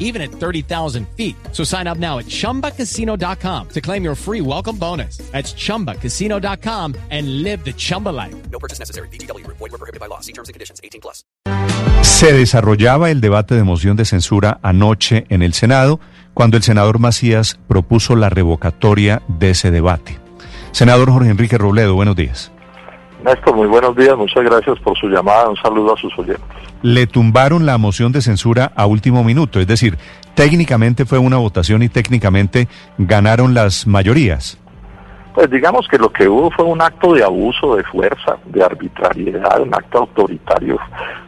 even at 30,000 feet. So sign up now at chumbacasino.com to claim your free welcome bonus. That's chumbacasino.com and live the Chumba life. No purchase necessary. BGW. Void were prohibited by law. See terms and conditions. 18 plus. Se desarrollaba el debate de moción de censura anoche en el Senado cuando el senador Macías propuso la revocatoria de ese debate. Senador Jorge Enrique Robledo, buenos días. Néstor, muy buenos días, muchas gracias por su llamada, un saludo a sus oyentes. Le tumbaron la moción de censura a último minuto, es decir, técnicamente fue una votación y técnicamente ganaron las mayorías. Pues digamos que lo que hubo fue un acto de abuso de fuerza, de arbitrariedad, un acto autoritario,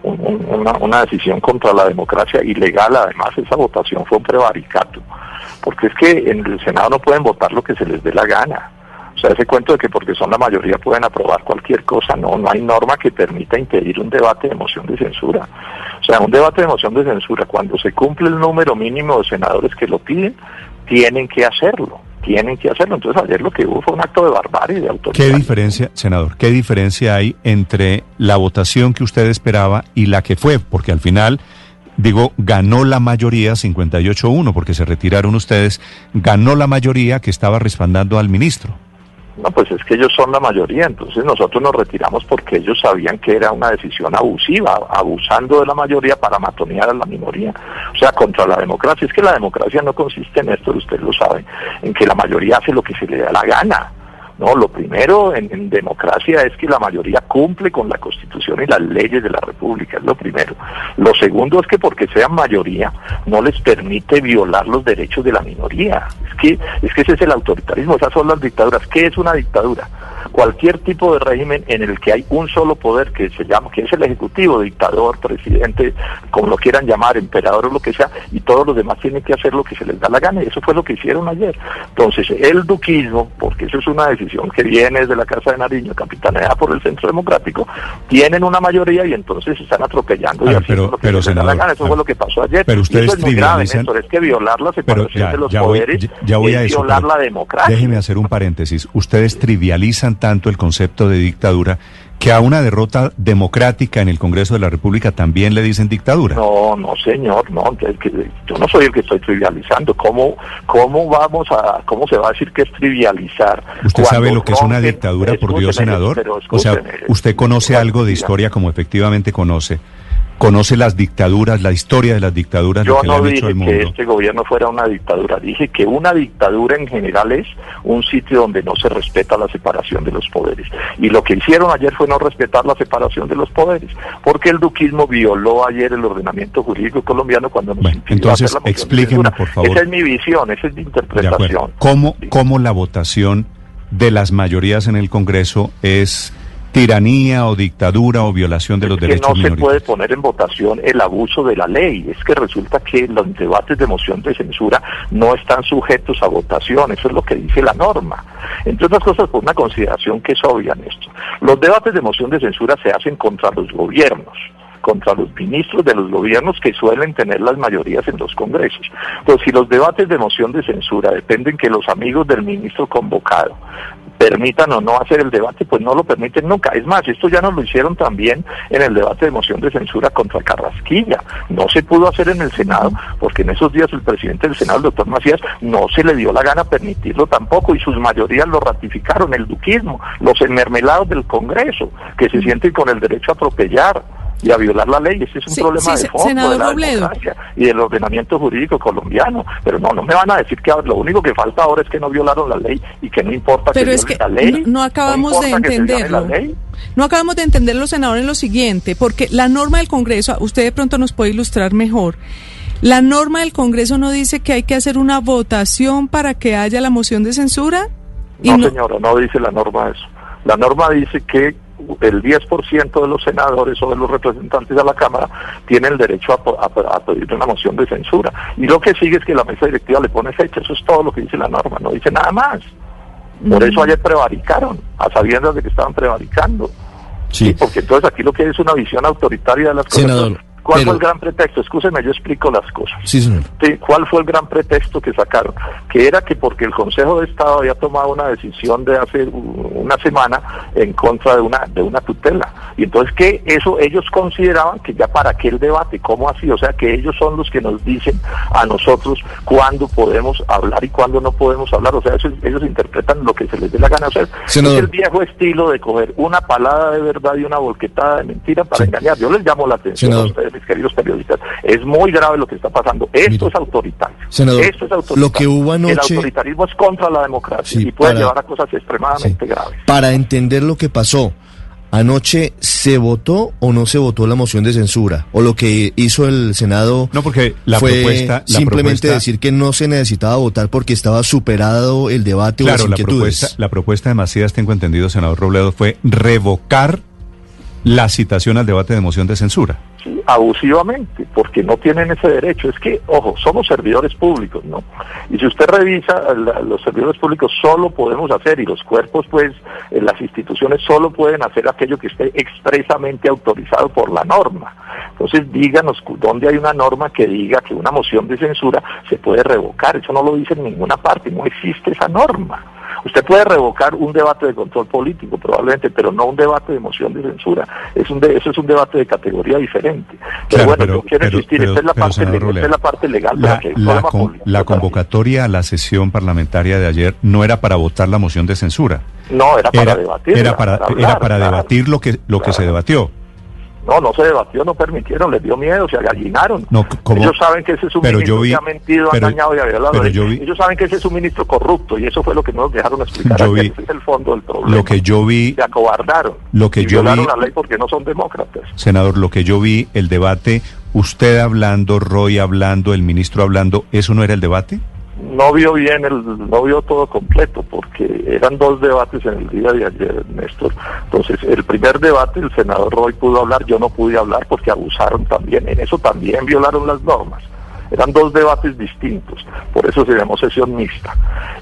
un- un- una, una decisión contra la democracia ilegal. Además, esa votación fue un prevaricato, porque es que en el Senado no pueden votar lo que se les dé la gana. Sea, ese cuento de que porque son la mayoría pueden aprobar cualquier cosa, no, no hay norma que permita impedir un debate de moción de censura. O sea, un debate de moción de censura, cuando se cumple el número mínimo de senadores que lo piden, tienen que hacerlo, tienen que hacerlo. Entonces ayer lo que hubo fue un acto de barbarie, de ¿Qué autoridad. diferencia, senador, qué diferencia hay entre la votación que usted esperaba y la que fue? Porque al final, digo, ganó la mayoría 58-1, porque se retiraron ustedes, ganó la mayoría que estaba respaldando al ministro. No, pues es que ellos son la mayoría, entonces nosotros nos retiramos porque ellos sabían que era una decisión abusiva, abusando de la mayoría para matonear a la minoría, o sea, contra la democracia. Es que la democracia no consiste en esto, usted lo sabe, en que la mayoría hace lo que se le da la gana. No, lo primero en, democracia es que la mayoría cumple con la Constitución y las leyes de la República, es lo primero. Lo segundo es que porque sean mayoría no les permite violar los derechos de la minoría. Es que, es que ese es el autoritarismo, esas son las dictaduras. ¿Qué es una dictadura? Cualquier tipo de régimen en el que hay un solo poder que se llama, que es el ejecutivo, dictador, presidente, como lo quieran llamar, emperador o lo que sea, y todos los demás tienen que hacer lo que se les da la gana, y eso fue lo que hicieron ayer. Entonces, el duquismo, porque eso es una decisión que viene desde la Casa de Nariño, capitaneada por el Centro Democrático, tienen una mayoría y entonces están atropellando y A ver, haciendo pero- lo que pero, se senador, gana. Eso a fue ver, lo que pasó ayer. pero Y ustedes eso es muy grave, Néstor, es que violar la separación ya, de los ya voy, poderes ya, ya voy es a eso. violar la democracia. Déjeme hacer un paréntesis. Ustedes trivializan tanto el concepto de dictadura que a una derrota democrática en el Congreso de la República también le dicen dictadura. No, no, señor, no, yo no soy el que estoy trivializando. ¿Cómo, cómo vamos a, cómo se va a decir que es trivializar? ¿Usted sabe lo que es una dictadura, por Dios, senador? O sea, ¿usted conoce algo de historia como efectivamente conoce? ¿Conoce las dictaduras, la historia de las dictaduras, lo Yo le no hecho dije que este gobierno fuera una dictadura, dije que una dictadura en general es un sitio donde no se respeta la separación de los poderes. Y lo que hicieron ayer fue no respetar la separación de los poderes, porque el duquismo violó ayer el ordenamiento jurídico colombiano cuando nos Bueno, entonces, censura. por favor. Esa es mi visión, esa es mi interpretación. ¿Cómo, ¿Cómo la votación de las mayorías en el Congreso es tiranía o dictadura o violación de los Es que derechos no se puede poner en votación el abuso de la ley. Es que resulta que los debates de moción de censura no están sujetos a votación. Eso es lo que dice la norma. Entre otras cosas, por una consideración que es obvia en esto. Los debates de moción de censura se hacen contra los gobiernos contra los ministros de los gobiernos que suelen tener las mayorías en los congresos. Pues si los debates de moción de censura dependen que los amigos del ministro convocado permitan o no hacer el debate, pues no lo permiten nunca. Es más, esto ya nos lo hicieron también en el debate de moción de censura contra Carrasquilla. No se pudo hacer en el Senado porque en esos días el presidente del Senado, el doctor Macías, no se le dio la gana permitirlo tampoco y sus mayorías lo ratificaron, el duquismo, los enmermelados del Congreso, que se sienten con el derecho a atropellar y a violar la ley. Ese es un Sí, problema sí, de fondo de la Robledo. democracia y del ordenamiento jurídico colombiano. Pero no, no me van a decir que lo único que falta ahora es que no violaron la ley y que no importa Pero que es que la ley. no, no acabamos de entenderlo. No acabamos de entenderlo, senador, en lo siguiente, porque la norma del Congreso, usted de pronto nos puede ilustrar mejor. La norma del Congreso no dice que hay que hacer una votación para que haya la moción de censura. No- señora, no dice la norma eso. La norma dice que el 10% de los senadores o de los representantes de la Cámara tienen el derecho a, po- a, a pedir una moción de censura. Y lo que sigue es que la mesa directiva le pone fecha. Eso es todo lo que dice la norma, no dice nada más. Por Mm. eso ayer prevaricaron, a sabiendas de que estaban prevaricando. Sí. Porque entonces aquí lo que hay es una visión autoritaria de las cosas. Senador, ¿Cuál pero- fue el gran pretexto? Escúcheme, yo explico las cosas. Sí, señor. Sí, ¿Cuál fue el gran pretexto que sacaron? Que era que porque el Consejo de Estado había tomado una decisión de hace una semana en contra de una de una tutela. Y entonces que eso ellos consideraban que ya para qué el debate, ¿cómo así? O sea, que ellos son los que nos dicen a nosotros cuándo podemos hablar y cuándo no podemos hablar. O sea, eso- ellos interpretan lo que se les dé la gana. Sea, Senador. es el viejo estilo de coger una palada de verdad y una volquetada de mentira para Sí. engañar. Yo les llamo la atención a ustedes mis queridos periodistas, es muy grave lo que está pasando. Esto es autoritario. Senador, Esto es autoritario. lo que hubo El anoche- autoritarismo es contra la democracia Sí, y puede para- llevar a cosas extremadamente Sí. graves. Para entender lo que pasó, anoche se votó o no se votó la moción de censura, o lo que hizo el Senado No, porque la fue propuesta... la simplemente propuesta- decir que no se necesitaba votar porque estaba superado el debate o Claro, las la propuesta, la propuesta de Macías, tengo entendido, senador Robledo, fue revocar la citación al debate de moción de censura. Sí, abusivamente, porque no tienen ese derecho. Es que, ojo, somos servidores públicos, ¿no? Y si usted revisa, la- los servidores públicos solo podemos hacer, y los cuerpos, pues, eh, las instituciones solo pueden hacer aquello que esté expresamente autorizado por la norma. Entonces, díganos dónde hay una norma que diga que una moción de censura se puede revocar. Eso no lo dice en ninguna parte, no existe esa norma. Usted puede revocar un debate de control político, probablemente, pero no un debate de moción de censura. Es un de- eso es un debate de categoría diferente. Pero bueno, pero- yo quiero pero- insistir, esta es la parte, legal, esta es la parte legal de La, la con- la convocatoria a la sesión parlamentaria de ayer no era para votar la moción de censura. No, era para Era, debatir. era para, era para claro. debatir lo que, lo que se debatió. No, no se debatió, no permitieron, les dio miedo, se agallinaron. No. Ellos saben que ese es un Pero ministro yo vi- que ha mentido, pero- ha engañado y ha violado. vi- Ellos saben que ese es un ministro corrupto y eso fue lo que no nos dejaron explicar. Yo vi- Ese es el fondo del problema. Lo que yo vi, Se acobardaron. Lo que y yo violaron vi- la ley porque no son demócratas. senador, lo que yo vi, el debate, usted hablando, Roy hablando, el ministro hablando, ¿eso no era el debate? No vio bien, el, no vio todo completo porque eran dos debates en el día de ayer, Néstor. Entonces, el primer debate, el senador Roy pudo hablar, yo no pude hablar porque abusaron también. En eso también violaron las normas. Eran dos debates distintos, por eso se sesión mixta.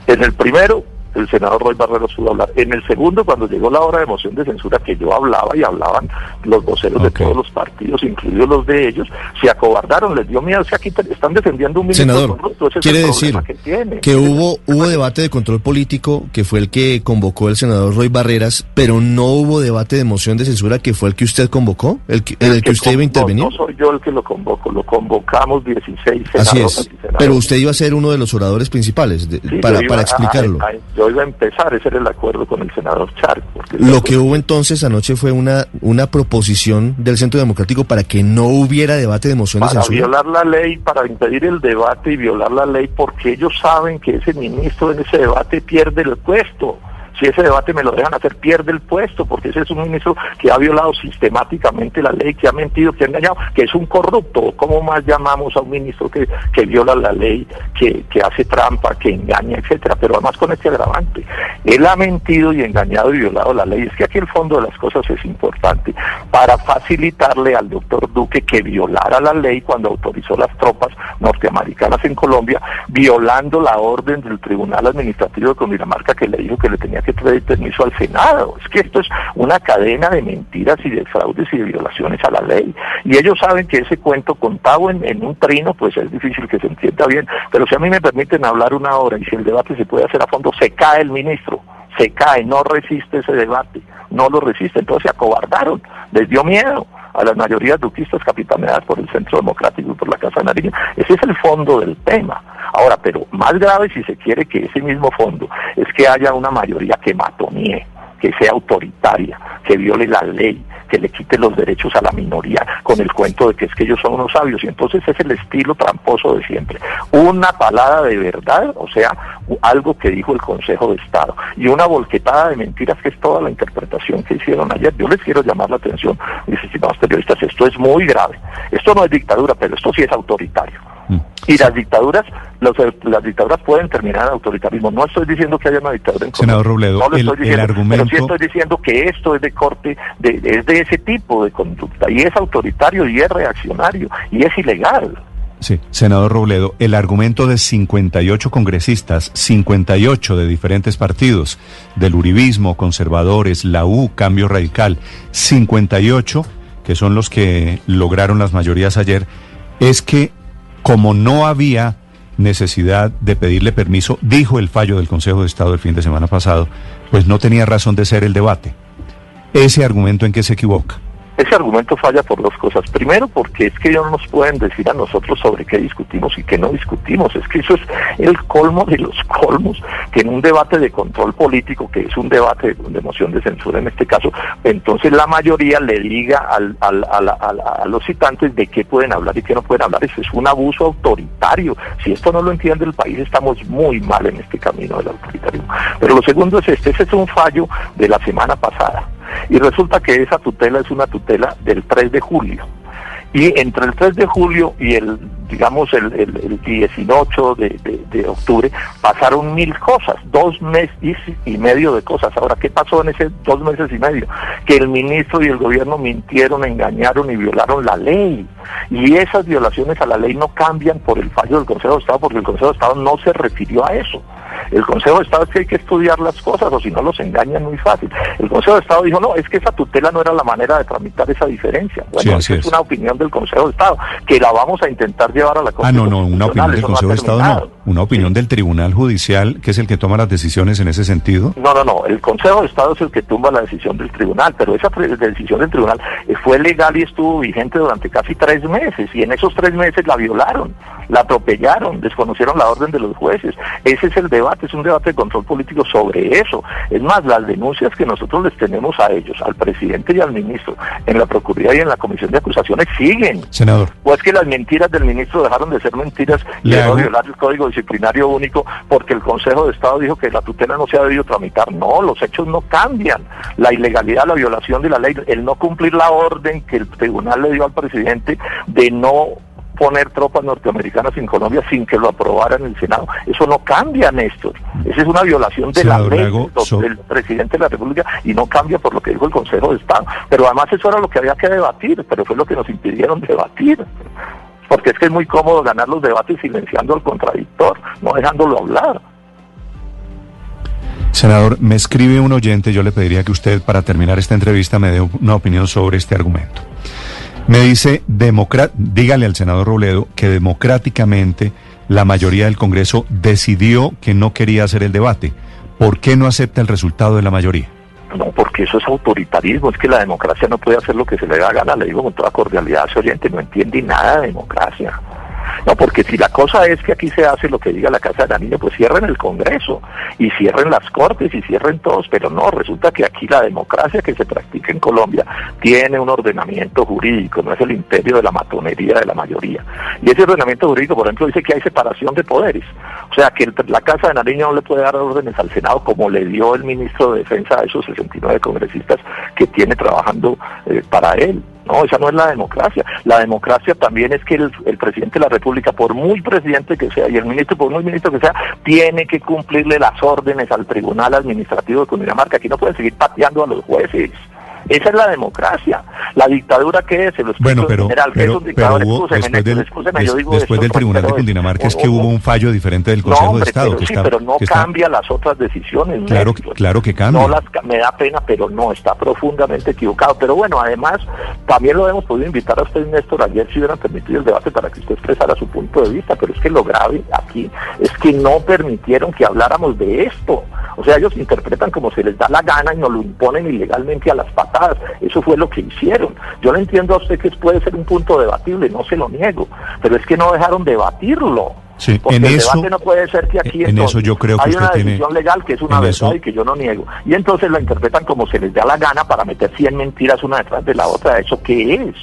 En el primero, el senador Roy Barreros pudo hablar. En el segundo, cuando llegó la hora de moción de censura, que yo hablaba y hablaban los voceros de todos los partidos, incluidos los de ellos, se acobardaron, les dio miedo. Es que aquí están defendiendo un ministro Senador, corrupto, ese es quiere el decir que tiene. que hubo hubo debate de control político que fue el que convocó el senador Roy Barreras, pero no hubo debate de moción de censura que fue el que usted convocó, el que, el que usted iba a intervenir. No, soy yo el que lo convoco, lo convocamos 16 Así senadores es. y senadores. Pero usted iba a ser uno de los oradores principales de- Sí, para, para a- explicarlo. a- a- yo iba a empezar, ese era el acuerdo con el senador Charco. porque Lo que hubo entonces anoche fue una, una proposición del Centro Democrático para que no hubiera debate de moción de para violar la ley, para impedir el debate y violar la ley, porque ellos saben que ese ministro en ese debate pierde el puesto. Si ese debate me lo dejan hacer, pierde el puesto, porque ese es un ministro que ha violado sistemáticamente la ley, que ha mentido, que ha engañado, que es un corrupto. ¿Cómo más llamamos a un ministro que, que viola la ley, que, que hace trampa, que engaña, etcétera? Pero además con este agravante. Él ha mentido y engañado y violado la ley. Es que aquí el fondo de las cosas es importante. Para facilitarle al doctor Duque que violara la ley cuando autorizó las tropas norteamericanas en Colombia, violando la orden del Tribunal Administrativo de Cundinamarca que le dijo que le tenía que pedir permiso al Senado. Es que esto es una cadena de mentiras y de fraudes y de violaciones a la ley. Y ellos saben que ese cuento contado en, en un trino, pues es difícil que se entienda bien. Pero si a mí me permiten hablar una hora y si el debate se puede hacer a fondo, se cae el ministro se cae, no resiste ese debate, no lo resiste, entonces se acobardaron, les dio miedo a las mayorías duquistas capitaneadas por el Centro Democrático y por la Casa Nariño. Ese es el fondo del tema. Ahora, pero más grave si se quiere que ese mismo fondo es que haya una mayoría que matonee, que sea autoritaria, que viole la ley, que le quite los derechos a la minoría con el cuento de que es que ellos son unos sabios. Y entonces es el estilo tramposo de siempre. Una palada de verdad, o sea, algo que dijo el Consejo de Estado, y una volquetada de mentiras que es toda la interpretación que hicieron ayer. Yo les quiero llamar la atención, mis estimados periodistas, esto es muy grave. Esto no es dictadura, pero esto sí es autoritario. Y las dictaduras, los- las dictaduras pueden terminar en autoritarismo. No estoy diciendo que haya una dictadura en Senador Colombia. Robledo, no lo el- estoy el diciendo, argumento- Pero sí estoy diciendo que esto es de corte, de, es de ese tipo de conducta, y es autoritario, y es reaccionario, y es ilegal. Sí, senador Robledo, el argumento de 58 congresistas, 58 de diferentes partidos, del Uribismo, conservadores, la U, Cambio Radical, 58, que son los que lograron las mayorías ayer, es que como no había necesidad de pedirle permiso, dijo el fallo del Consejo de Estado el fin de semana pasado, pues no tenía razón de ser el debate. Ese argumento en que se equivoca. Ese argumento falla por dos cosas. Primero, porque es que ellos no nos pueden decir a nosotros sobre qué discutimos y qué no discutimos. Es que eso es el colmo de los colmos, que en un debate de control político, que es un debate de moción de censura en este caso, entonces la mayoría le diga al, al, al, a los citantes de qué pueden hablar y qué no pueden hablar. Eso es un abuso autoritario. Si esto no lo entiende el país, estamos muy mal en este camino del autoritarismo. Pero lo segundo es este, ese es un fallo de la semana pasada. Y resulta que esa tutela es una tutela del 3 de julio. Y entre el 3 de julio y el, digamos, el, el, el 18 de, de, de, octubre pasaron mil cosas, dos meses y medio de cosas. Ahora, ¿qué pasó en ese dos meses y medio? Que el ministro y el gobierno mintieron, engañaron y violaron la ley. Y esas violaciones a la ley no cambian por el fallo del Consejo de Estado, porque el Consejo de Estado no se refirió a eso. El Consejo de Estado es que hay que estudiar las cosas, o si no los engañan muy fácil. El Consejo de Estado dijo, no, es que esa tutela no era la manera de tramitar esa diferencia. Bueno, sí, es, es una opinión del Consejo de Estado, que la vamos a intentar llevar a la Corte Ah, no, no, una opinión del Consejo no de Estado no, una opinión del Tribunal Judicial, que es el que toma las decisiones en ese sentido. No, no, no. El Consejo de Estado es el que tumba la decisión del tribunal, pero esa decisión del tribunal eh, fue legal y estuvo vigente durante casi tres meses, y en esos tres meses la violaron, la atropellaron, desconocieron la orden de los jueces. Ese es el debate, es un debate de control político sobre eso. Es más, las denuncias que nosotros les tenemos a ellos, al presidente y al ministro, en la Procuraduría y en la Comisión de Acusaciones siguen. Senador, O es que las mentiras del ministro dejaron de ser mentiras y de violar el Código Disciplinario Único porque el Consejo de Estado dijo que la tutela no se ha debido tramitar. No, los hechos no cambian. La ilegalidad, la violación de la ley, el no cumplir la orden que el tribunal le dio al presidente de no poner tropas norteamericanas en Colombia sin que lo aprobara en el Senado. Eso no cambia, Néstor. Esa es una violación de Senador, la ley so- del presidente de la República y no cambia por lo que dijo el Consejo de Estado. Pero además eso era lo que había que debatir, pero fue lo que nos impidieron debatir. Porque es que es muy cómodo ganar los debates silenciando al contradictor, no dejándolo hablar. senador, me escribe un oyente, yo le pediría que usted para terminar esta entrevista me dé una opinión sobre este argumento. Me dice, dígale al senador Robledo que democráticamente la mayoría del Congreso decidió que no quería hacer el debate. ¿Por qué no acepta el resultado de la mayoría? No, porque eso es autoritarismo, es que la democracia no puede hacer lo que se le da gana, le digo con toda cordialidad ese oyente, no entiende nada de democracia. No, porque si la cosa es que aquí se hace lo que diga la Casa de la Niña, pues cierren el Congreso y cierren las Cortes y cierren todos, pero no, resulta que aquí la democracia que se practica en Colombia tiene un ordenamiento jurídico, no es el imperio de la matonería de la mayoría. Y ese ordenamiento jurídico, por ejemplo, dice que hay separación de poderes, o sea, que la Casa de Nariño no le puede dar órdenes al Senado como le dio el ministro de Defensa a esos 69 congresistas que tiene trabajando eh, para él. No, esa no es la democracia. La democracia también es que el, el presidente de la República, por muy presidente que sea, y el ministro, por muy ministro que sea, tiene que cumplirle las órdenes al Tribunal Administrativo de Cundinamarca. Aquí no pueden seguir pateando a los jueces. Esa es la democracia. La dictadura que es, explico Bueno, en pero, general, que pero, es un dictador, pero hubo, después del, yo des- digo después esto, del Tribunal de es- Cundinamarca es que hubo un fallo diferente del no, Consejo hombre, de Estado. pero que sí, está, pero no que está- cambia las otras decisiones. Claro que- claro que cambia. No las, ca- me da pena, pero no, está profundamente equivocado. Pero bueno, además, también lo hemos podido invitar a usted, Néstor, ayer si hubieran permitido el debate para que usted expresara su punto de vista, pero es que lo grave aquí es que no permitieron que habláramos de esto. O sea, ellos interpretan como se les da la gana y nos lo imponen ilegalmente a las Eso fue lo que hicieron. Yo le entiendo a usted que puede ser un punto debatible, no se lo niego, pero es que no dejaron debatirlo. Sí, Porque en el eso- debate no puede ser que aquí en entonces, eso yo creo que hay usted una tiene- decisión legal que es una verdad eso- y que yo no niego. Y entonces la interpretan como se les da la gana para meter 100 mentiras una detrás de la otra. ¿Eso qué es?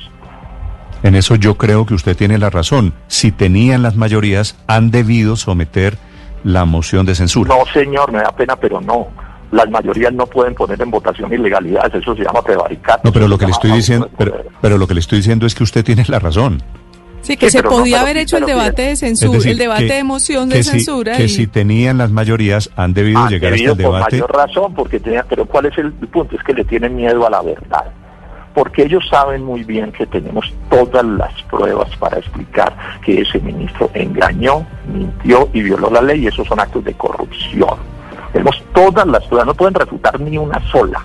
En eso yo creo que usted tiene la razón. Si tenían las mayorías, han debido someter la moción de censura. No, señor, me da pena, pero no. Las mayorías no pueden poner en votación ilegalidades, eso se llama prevaricato. No, pero lo que le estoy diciendo, pero, pero lo que le estoy diciendo es que usted tiene la razón. Sí, que Sí, se no, podía pero- haber hecho el debate de censura, decir, el debate que- de moción que de si- censura. que y- si tenían las mayorías, han debido Han llegar hasta debido el por debate. mayor razón, porque tenía, pero ¿cuál es el punto? Es que le tienen miedo a la verdad. porque ellos saben muy bien que tenemos todas las pruebas para explicar que ese ministro engañó, mintió y violó la ley y esos son actos de corrupción. Tenemos todas las pruebas, no pueden refutar ni una sola.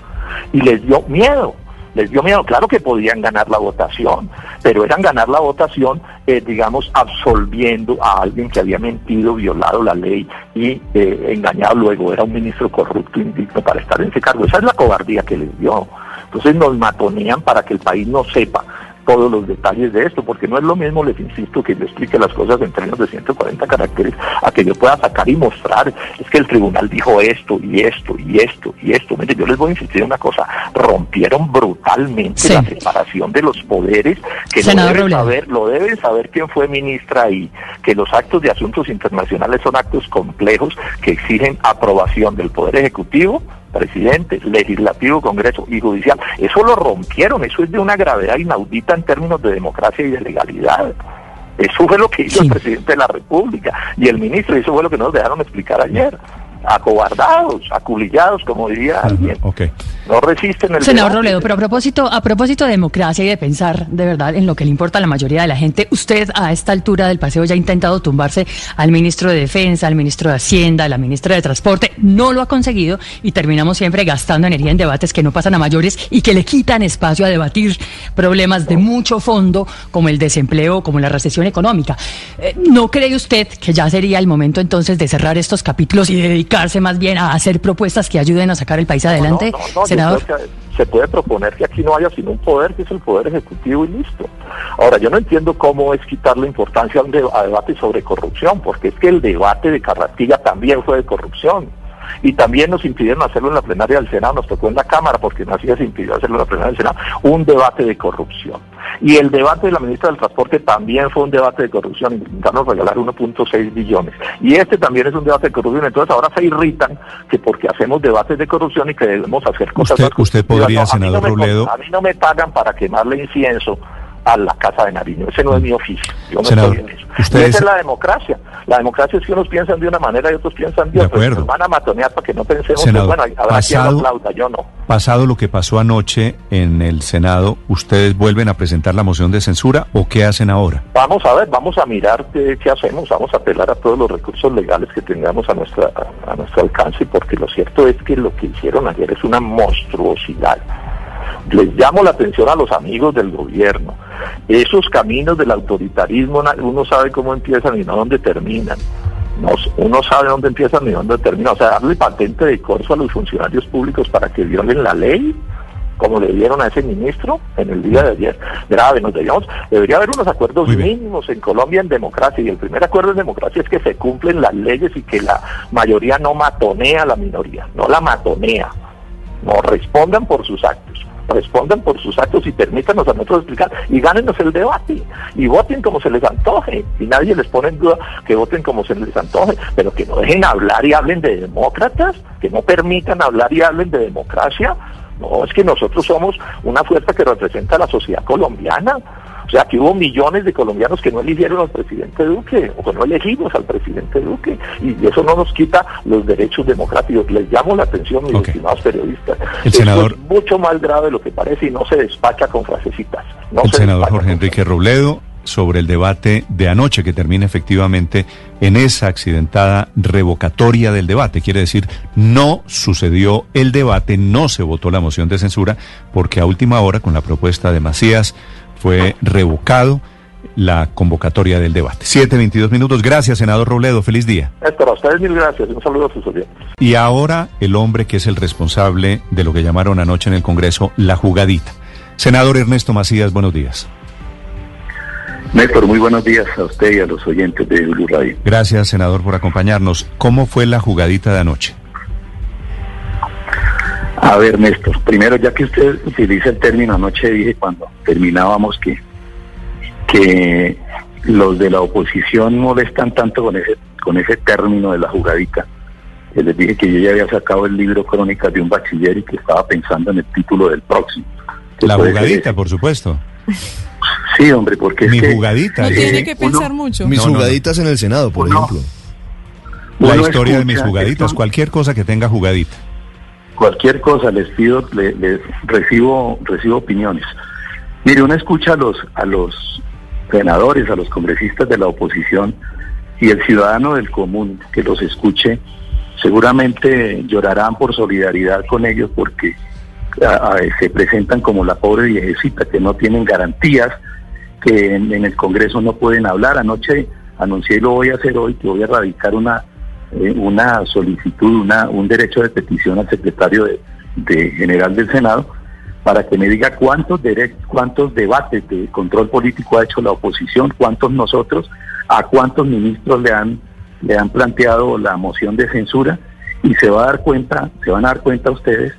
Y les dio miedo, les dio miedo. Claro que podían ganar la votación, pero eran ganar la votación, eh, digamos, absolviendo a alguien que había mentido, violado la ley y eh, engañado luego. Era un ministro corrupto, indigno para estar en ese cargo. Esa es la cobardía que les dio. Entonces nos matonean para que el país no sepa todos los detalles de esto, porque no es lo mismo, les insisto, que yo explique las cosas en términos de 140 caracteres, a que yo pueda sacar y mostrar, es que el tribunal dijo esto y esto y esto y esto. Mire, yo les voy a insistir en una cosa, rompieron brutalmente Sí. la separación de los poderes, que lo deben, saber, lo deben saber quién fue ministra ahí, que los actos de asuntos internacionales son actos complejos que exigen aprobación del Poder Ejecutivo, presidente, legislativo, congreso y judicial. Eso lo rompieron, eso es de una gravedad inaudita en términos de democracia y de legalidad. Eso fue lo que hizo Sí. el presidente de la República y el ministro, y eso fue lo que nos dejaron explicar ayer. Acobardados, aculillados, como diría alguien. Ok. No resisten el Senador. Robledo, pero a propósito, a propósito de democracia y de pensar de verdad en lo que le importa a la mayoría de la gente, usted a esta altura del paseo ya ha intentado tumbarse al ministro de Defensa, al ministro de Hacienda, a la ministra de Transporte, no lo ha conseguido y terminamos siempre gastando energía en debates que no pasan a mayores y que le quitan espacio a debatir problemas de mucho fondo como el desempleo, como la recesión económica. Eh, ¿No cree usted que ya sería el momento entonces de cerrar estos capítulos y dedicarse más bien a hacer propuestas que ayuden a sacar el país adelante, No, no, no, yo senador? se puede proponer que aquí no haya sino un poder, que es el poder ejecutivo y listo. Ahora, yo no entiendo cómo es quitarle importancia a un debate sobre corrupción, porque es que el debate de Carratilla también fue de corrupción. Y también nos impidieron hacerlo en la plenaria del Senado, nos tocó en la Cámara, porque no hacía se impidió hacerlo en la plenaria del Senado, un debate de corrupción. Y el debate de la ministra del Transporte también fue un debate de corrupción, intentaron regalar 1.6 billones. Y este también es un debate de corrupción, entonces ahora se irritan que porque hacemos debates de corrupción y que debemos hacer cosas Usted- más usted podría, mí senador me- Robledo- A mí no me pagan para quemarle incienso a la Casa de Nariño, ese no es mi oficio, yo no Senador, estoy en eso. ustedes- Y esa es la democracia. La democracia es que unos piensan de una manera y otros piensan de, De otra. acuerdo. Nos van a matonear para que no pensemos Senador, que, bueno, habrá quien pasado- lo aplauda, yo no. Pasado lo que pasó anoche en el Senado, ¿ustedes vuelven a presentar la moción de censura o qué hacen ahora? Vamos a ver, vamos a mirar qué, qué hacemos, vamos a apelar a todos los recursos legales que tengamos a, nuestra, a, a nuestro alcance, porque lo cierto es que lo que hicieron ayer es una monstruosidad. Les llamo la atención a los amigos del gobierno. Esos caminos del autoritarismo, uno sabe cómo empiezan y no dónde terminan. No, uno sabe dónde empiezan y dónde terminan. O sea, darle patente de corso a los funcionarios públicos para que violen la ley, como le dieron a ese ministro en el día de ayer. Grave, nos deberíamos, debería haber unos acuerdos mínimos en Colombia en democracia y el primer acuerdo en democracia es que se cumplen las leyes y que la mayoría no matonea a la minoría, no la matonea. No respondan por sus actos, respondan por sus actos y permítanos a nosotros explicar y gánenos el debate y voten como se les antoje y nadie les pone en duda que voten como se les antoje, pero que no dejen hablar y hablen de demócratas, que no permitan hablar y hablen de democracia. No, es que nosotros somos una fuerza que representa a la sociedad colombiana. O sea, que hubo millones de colombianos que no eligieron al presidente Duque o que no elegimos al presidente Duque y eso no nos quita los derechos democráticos. Les llamo la atención, mis Ok. estimados periodistas. El senador- es mucho más grave de lo que parece y no se despacha con frasecitas. No el se senador Jorge Enrique Robledo sobre el debate de anoche que termina efectivamente en esa accidentada revocatoria del debate. Quiere decir, no sucedió el debate, no se votó la moción de censura, porque a última hora, con la propuesta de Macías, fue revocado la convocatoria del debate. 7.22 minutos. Gracias, senador Robledo. Feliz día. Néstor, a ustedes mil gracias. Un saludo a sus oyentes. Y ahora el hombre que es el responsable de lo que llamaron anoche en el Congreso la jugadita. Senador Ernesto Macías, buenos días. Néstor, muy buenos días a usted y a los oyentes de Blue Radio. Gracias, senador, por acompañarnos. ¿Cómo fue la jugadita de anoche? A ver, Néstor, primero, ya que usted utiliza el término anoche, dije cuando terminábamos que, que los de la oposición molestan tanto con ese, con ese término de la jugadita. Eh, Les dije que yo ya había sacado el libro Crónicas de un bachiller y que estaba pensando en el título del próximo. La jugadita, por supuesto. Sí, hombre, porque Mi es que jugadita. No tiene que uno- pensar mucho. Mis No, no, no. jugaditas en el Senado, por Uno- ejemplo. La historia de mis jugaditas, son- cualquier cosa que tenga jugadita. Cualquier cosa les pido, le- les recibo, recibo opiniones. Mire, uno escucha a los, a los senadores, a los congresistas de la oposición y el ciudadano del común que los escuche, seguramente llorarán por solidaridad con ellos porque se presentan como la pobre viejecita, que no tienen garantías, que en, en el Congreso no pueden hablar. Anoche anuncié y lo voy a hacer hoy, que voy a radicar una, eh, una solicitud, una, un derecho de petición al secretario de, de general del Senado para que me diga cuántos dere- cuántos debates de control político ha hecho la oposición, cuántos nosotros, a cuántos ministros le han le han planteado la moción de censura y se va a dar cuenta, se van a dar cuenta ustedes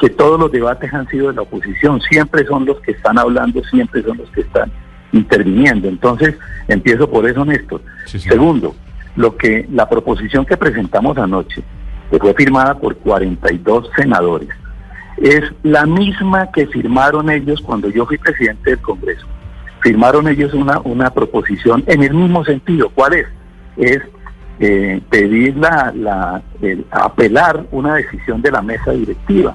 que todos los debates han sido de la oposición, siempre son los que están hablando, siempre son los que están interviniendo. Entonces, empiezo por eso, Néstor. Sí, sí. Segundo, lo que la proposición que presentamos anoche, que fue firmada por 42 senadores, es la misma que firmaron ellos cuando yo fui presidente del Congreso. Firmaron ellos una, una proposición en el mismo sentido. ¿Cuál es? Es eh, pedir la, la el- apelar una decisión de la mesa directiva,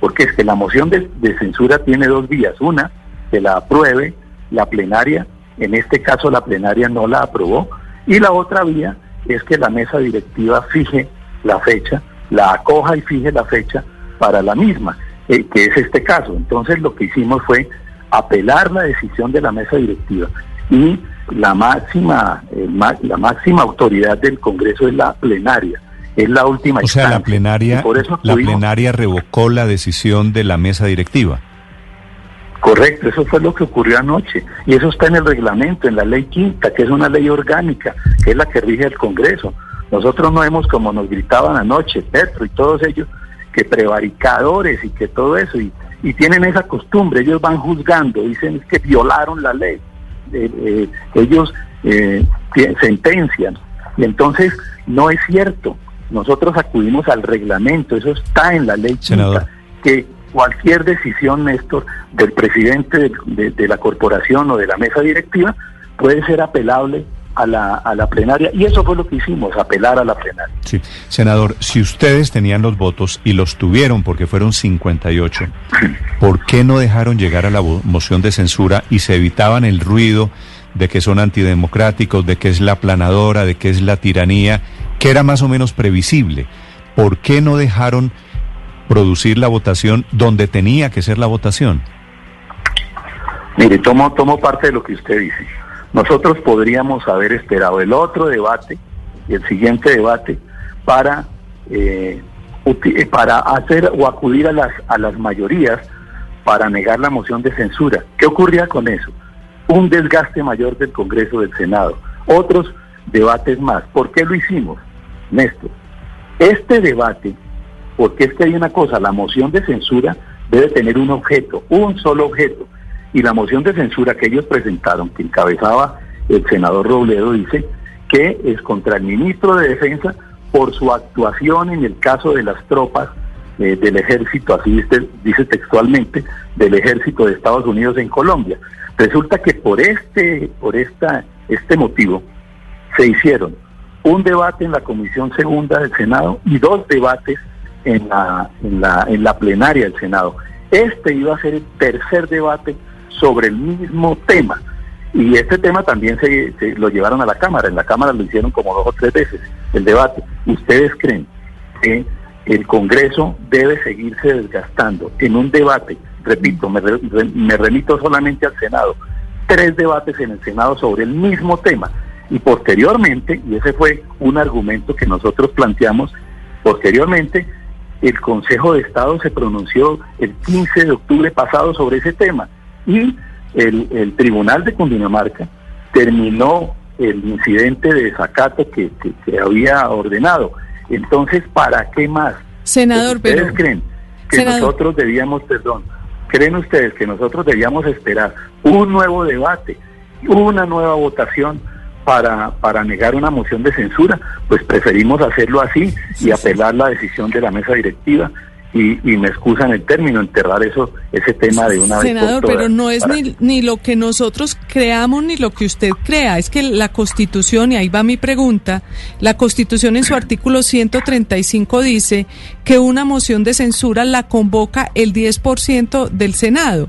porque es que la moción de, de censura tiene dos vías. Una, que la apruebe la plenaria, en este caso la plenaria no la aprobó, y la otra vía es que la mesa directiva fije la fecha, la acoja y fije la fecha para la misma, eh, que es este caso. Entonces lo que hicimos fue apelar la decisión de la mesa directiva y la máxima eh, la máxima autoridad del Congreso es la plenaria, es la última O sea, la plenaria, por eso la plenaria revocó la decisión de la mesa directiva. Correcto, eso fue lo que ocurrió anoche. Y eso está en el reglamento, en la ley quinta, que es una ley orgánica, que es la que rige el Congreso. Nosotros no hemos, como nos gritaban anoche, Petro y todos ellos, que prevaricadores y que todo eso, y, y tienen esa costumbre, ellos van juzgando, dicen que violaron la ley. Eh, eh, ellos eh, sentencian. Y entonces no es cierto. Nosotros acudimos al reglamento, eso está en la ley quinta, que cualquier decisión, Néstor, del presidente de, la corporación o de la mesa directiva puede ser apelable a la, a la plenaria. Y eso fue lo que hicimos, apelar a la plenaria. Sí. Senador, si ustedes tenían los votos y los tuvieron porque fueron 58, ¿por qué no dejaron llegar a la moción de censura y se evitaban el ruido de que son antidemocráticos, de que es la planadora, de que es la tiranía, que era más o menos previsible? ¿Por qué no dejaron producir la votación donde tenía que ser la votación? Mire, tomo, tomo parte de lo que usted dice. Nosotros podríamos haber esperado el otro debate y el siguiente debate para, eh, eh, para hacer o acudir a las, a las mayorías para negar la moción de censura. ¿Qué ocurría con eso? Un desgaste mayor del Congreso del Senado, otros debates más. ¿Por qué lo hicimos, Néstor? Este debate, porque es que hay una cosa, la moción de censura debe tener un objeto, un solo objeto. Y la moción de censura que ellos presentaron, que encabezaba el senador Robledo, dice que es contra el ministro de Defensa por su actuación en el caso de las tropas eh, del ejército, así dice, dice textualmente, del ejército de Estados Unidos en Colombia. Resulta que por este, por esta, este motivo se hicieron un debate en la Comisión Segunda del Senado y dos debates en la, en la, en la plenaria del Senado. Este iba a ser el tercer debate sobre el mismo tema. Y este tema también se, lo llevaron a la Cámara. En la Cámara lo hicieron como dos o tres veces el debate. ¿Ustedes creen que el Congreso debe seguirse desgastando en un debate? Repito, me, re- me remito solamente al Senado. Tres debates en el Senado sobre el mismo tema. Y posteriormente, y ese fue un argumento que nosotros planteamos, posteriormente el Consejo de Estado se pronunció el 15 de octubre pasado sobre ese tema y el, el Tribunal de Cundinamarca terminó el incidente de desacato que, que- que había ordenado. Entonces, ¿para qué más? Senador, ¿Ustedes pero... creen que Senador. nosotros debíamos, perdón, creen ustedes que nosotros debíamos esperar un nuevo debate, una nueva votación para, para negar una moción de censura? Pues preferimos hacerlo así y apelar la decisión de la mesa directiva y, y me excusan el término, enterrar eso, ese tema de una vez Senador, por todas pero no es para- ni, ni lo que nosotros creamos ni lo que usted crea, es que la Constitución, y ahí va mi pregunta, la Constitución en su artículo 135 dice que una moción de censura la convoca el 10% del Senado.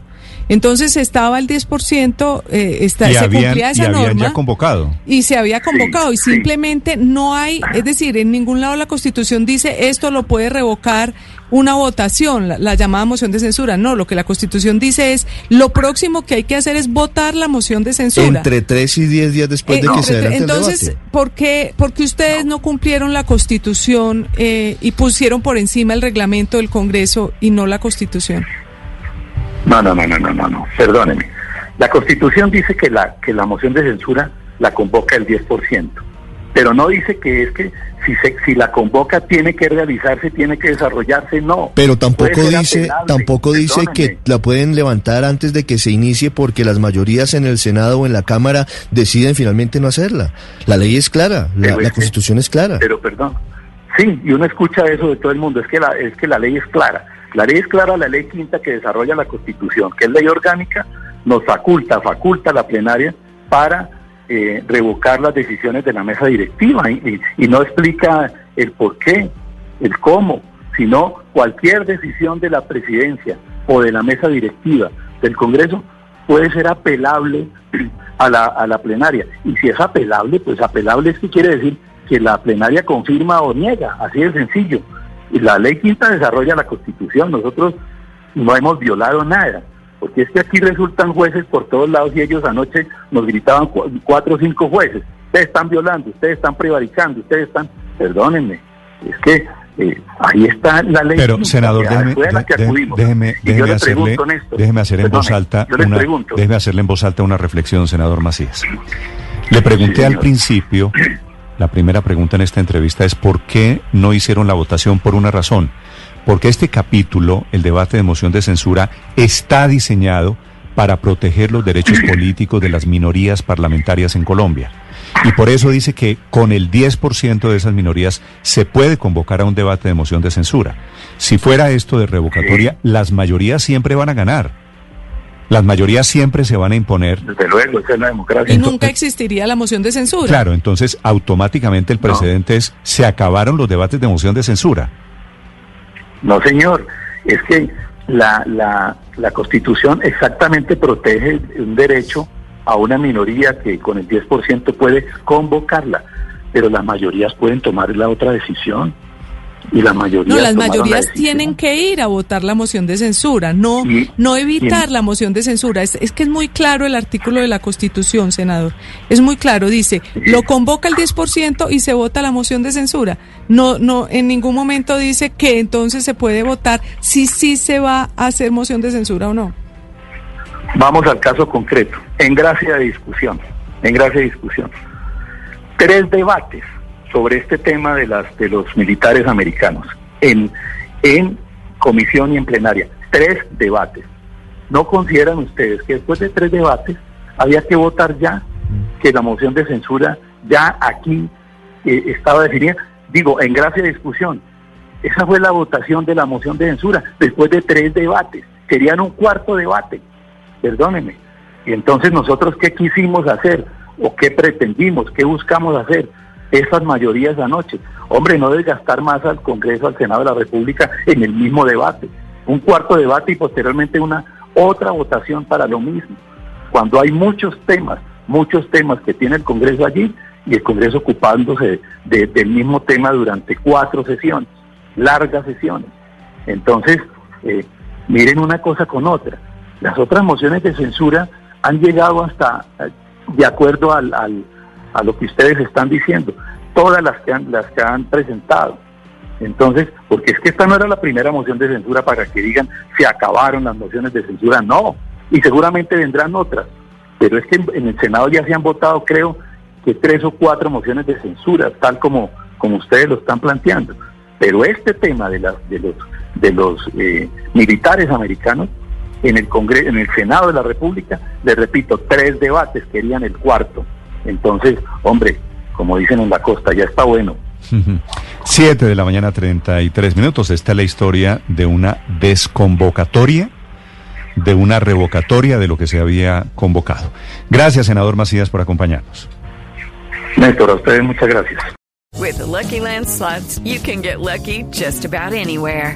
Entonces estaba el 10%, eh, está, y se habían, cumplía y esa habían norma. ya convocado. Y se había convocado y sí. simplemente no hay, es decir, en ningún lado la Constitución dice esto lo puede revocar una votación, la, la llamada moción de censura. No, lo que la Constitución dice es lo próximo que hay que hacer es votar la moción de censura. Entre 3 y 10 días después de Eh, que entre- se adelante entonces, el debate. ¿por qué, por qué ustedes no cumplieron la Constitución eh, y pusieron por encima el reglamento del Congreso y no la Constitución? No, no, no, no, no, no, no, perdóneme. La Constitución dice que la, que la moción de censura la convoca el 10%, pero no dice que es que si, se, si la convoca tiene que realizarse, tiene que desarrollarse, no. Pero tampoco dice, tampoco dice que la pueden levantar antes de que se inicie porque las mayorías en el Senado o en la Cámara deciden finalmente no hacerla. La ley es clara, la, Pero es la que- Constitución es clara. Pero perdón. Sí, y uno escucha eso de todo el mundo, es que la, es que la ley es clara. La ley es clara, la ley quinta que desarrolla la Constitución, que es ley orgánica, nos faculta, faculta a la plenaria para eh, revocar las decisiones de la mesa directiva y, y- y no explica el por qué, el cómo, sino cualquier decisión de la presidencia o de la mesa directiva del Congreso puede ser apelable a la, a la plenaria. Y si es apelable, pues apelable es que quiere decir que la plenaria confirma o niega, así de sencillo. Y la ley quinta desarrolla la constitución, nosotros no hemos violado nada, porque es que aquí resultan jueces por todos lados y ellos anoche nos gritaban cu- cuatro o cinco jueces, ustedes están violando, ustedes están prevaricando, ustedes están, perdónenme, es que eh, ahí está la ley. Pero, senador, déjeme, déjeme, hacerle, déjeme hacer en voz alta una, déjeme hacerle en voz alta una reflexión, senador Macías. Le pregunté Sí, al principio, la primera pregunta en esta entrevista es ¿por qué no hicieron la votación por una razón? Porque este capítulo, el debate de moción de censura, está diseñado para proteger los derechos políticos de las minorías parlamentarias en Colombia. Y por eso dice que con el 10% de esas minorías se puede convocar a un debate de moción de censura. Si fuera esto de revocatoria, las mayorías siempre van a ganar. Las mayorías siempre se van a imponer. Desde luego, esa es la democracia. Y nunca existiría la moción de censura. Claro, entonces automáticamente el No. precedente es se acabaron los debates de moción de censura. No, señor, es que la, la, la Constitución exactamente protege un derecho a una minoría que con el 10% puede convocarla, pero las mayorías pueden tomar la otra decisión. Y la mayoría No, las la mayorías tienen que ir a votar la moción de censura, no, Y- no evitar y- la moción de censura. Es, es que es muy claro el artículo de la Constitución, senador. Es muy claro, dice, lo convoca el 10% y se vota la moción de censura. No, no, en ningún momento dice que entonces se puede votar si sí se va a hacer moción de censura o no. Vamos al caso concreto, en gracia de discusión, en gracia de discusión. Tres debates sobre este tema de las de los militares americanos en, en comisión y en plenaria. Tres debates. ¿No consideran ustedes que después de tres debates había que votar ya que la moción de censura ya aquí eh, estaba definida? Digo, en gracia de discusión. Esa fue la votación de la moción de censura después de tres debates. Querían un cuarto debate perdóneme. Y entonces nosotros qué quisimos hacer o qué pretendimos, qué buscamos hacer esas mayorías anoche. Hombre, no desgastar más al Congreso, al Senado de la República en el mismo debate. Un cuarto debate y posteriormente una otra votación para lo mismo. Cuando hay muchos temas, muchos temas que tiene el Congreso allí y el Congreso ocupándose de- del mismo tema durante cuatro sesiones, largas sesiones. Entonces, eh, miren una cosa con otra. Las otras mociones de censura han llegado hasta, eh, de acuerdo al, al- a lo que ustedes están diciendo, todas las que han, las que han presentado. Entonces, porque es que esta no era la primera moción de censura para que digan se acabaron las mociones de censura, no, y seguramente vendrán otras, pero es que en, el Senado ya se han votado, creo, que tres o cuatro mociones de censura, tal como, como ustedes lo están planteando. Pero este tema de, de los, de los eh, militares americanos, en el Congreso, en el Senado de la República, les repito, tres debates, querían el cuarto. Entonces, hombre, como dicen en la costa, ya está bueno. Siete de la mañana, 33 minutos. Esta es la historia de una desconvocatoria, de una revocatoria de lo que se había convocado. Gracias, senador Macías, por acompañarnos. Néstor, a ustedes muchas gracias. With the Lucky Land slots, you can get lucky just about anywhere.